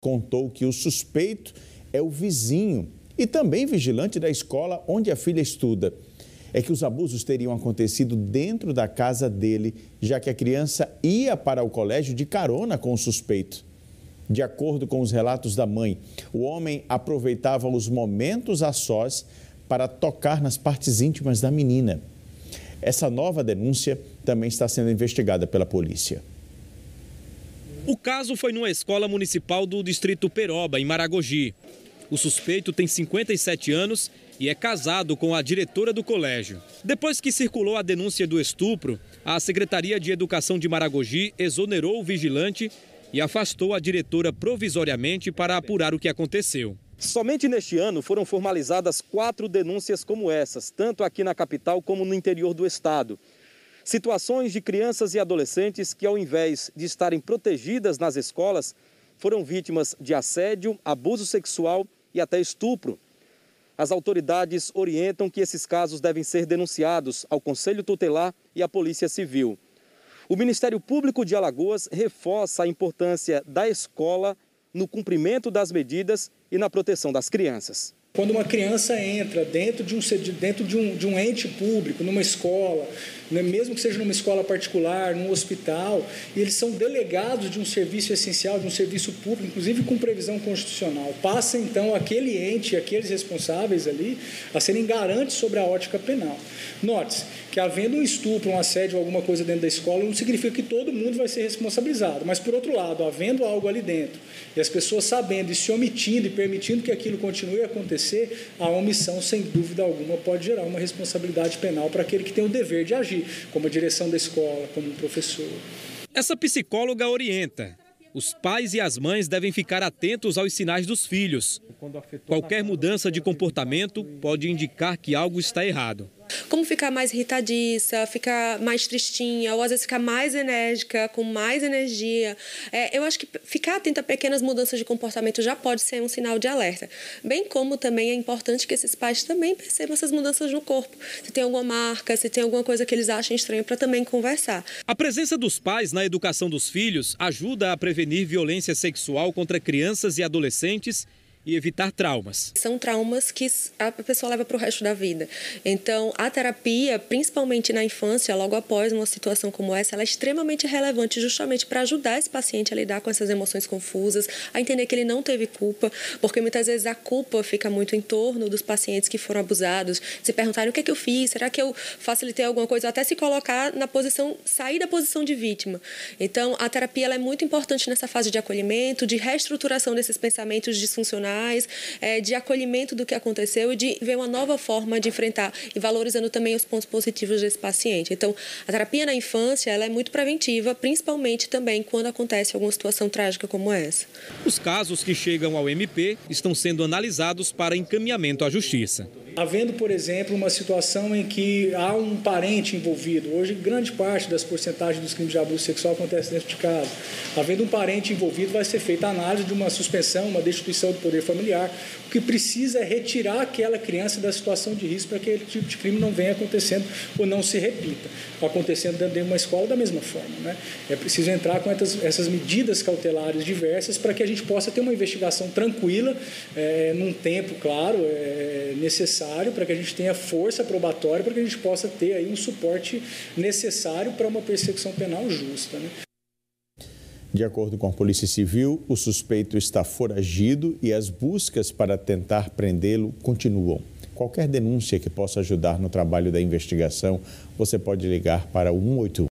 contou que o suspeito é o vizinho e também vigilante da escola onde a filha estuda. É que os abusos teriam acontecido dentro da casa dele, já que a criança ia para o colégio de carona com o suspeito. De acordo com os relatos da mãe, o homem aproveitava os momentos a sós para tocar nas partes íntimas da menina. Essa nova denúncia também está sendo investigada pela polícia. O caso foi numa escola municipal do distrito Peroba, em Maragogi. O suspeito tem 57 anos e é casado com a diretora do colégio. Depois que circulou a denúncia do estupro, a Secretaria de Educação de Maragogi exonerou o vigilante e afastou a diretora provisoriamente para apurar o que aconteceu. Somente neste ano foram formalizadas quatro denúncias como essas, tanto aqui na capital como no interior do estado. Situações de crianças e adolescentes que, ao invés de estarem protegidas nas escolas, foram vítimas de assédio, abuso sexual e até estupro. As autoridades orientam que esses casos devem ser denunciados ao Conselho Tutelar e à Polícia Civil. O Ministério Público de Alagoas reforça a importância da escola no cumprimento das medidas e na proteção das crianças. Quando uma criança entra dentro de um, dentro de um, de um ente público, numa escola, né, mesmo que seja numa escola particular, num hospital, e eles são delegados de um serviço essencial, de um serviço público, inclusive com previsão constitucional, passa então aquele ente, aqueles responsáveis ali, a serem garantes sobre a ótica penal. Note-se que havendo um estupro, um assédio, alguma coisa dentro da escola, não significa que todo mundo vai ser responsabilizado, mas por outro lado, havendo algo ali dentro, e as pessoas sabendo e se omitindo e permitindo que aquilo continue a acontecer, a omissão, sem dúvida alguma, pode gerar uma responsabilidade penal para aquele que tem o dever de agir, como a direção da escola, como um professor. Essa psicóloga orienta. Os pais e as mães devem ficar atentos aos sinais dos filhos. Qualquer mudança de comportamento pode indicar que algo está errado como ficar mais irritadiça, ficar mais tristinha, ou às vezes ficar mais enérgica, com mais energia. É, eu acho que ficar atenta a pequenas mudanças de comportamento já pode ser um sinal de alerta. Bem como também é importante que esses pais também percebam essas mudanças no corpo. Se tem alguma marca, se tem alguma coisa que eles acham estranho, para também conversar. A presença dos pais na educação dos filhos ajuda a prevenir violência sexual contra crianças e adolescentes e evitar traumas. São traumas que a pessoa leva para o resto da vida. Então, a terapia, principalmente na infância, logo após uma situação como essa, ela é extremamente relevante justamente para ajudar esse paciente a lidar com essas emoções confusas, a entender que ele não teve culpa, porque muitas vezes a culpa fica muito em torno dos pacientes que foram abusados, se perguntarem o que é que eu fiz, será que eu facilitei alguma coisa, até se colocar na posição, sair da posição de vítima. Então, a terapia é muito importante nessa fase de acolhimento, de reestruturação desses pensamentos disfuncionais é, de acolhimento do que aconteceu e de ver uma nova forma de enfrentar e valorizando também os pontos positivos desse paciente. Então, a terapia na infância ela é muito preventiva, principalmente também quando acontece alguma situação trágica como essa. Os casos que chegam ao MP estão sendo analisados para encaminhamento à justiça. Havendo, por exemplo, uma situação em que há um parente envolvido, hoje grande parte das porcentagens dos crimes de abuso sexual acontece dentro de casa. Havendo um parente envolvido, vai ser feita a análise de uma suspensão, uma destituição do poder familiar. O que precisa é retirar aquela criança da situação de risco para que aquele tipo de crime não venha acontecendo ou não se repita. Acontecendo dentro de uma escola da mesma forma. Né? É preciso entrar com essas, medidas cautelares diversas para que a gente possa ter uma investigação tranquila, é, num tempo, claro, é, necessário, para que a gente tenha força probatória, para que a gente possa ter aí um suporte necessário para uma persecução penal justa. Né? De acordo com a Polícia Civil, o suspeito está foragido e as buscas para tentar prendê-lo continuam. Qualquer denúncia que possa ajudar no trabalho da investigação, você pode ligar para o 181.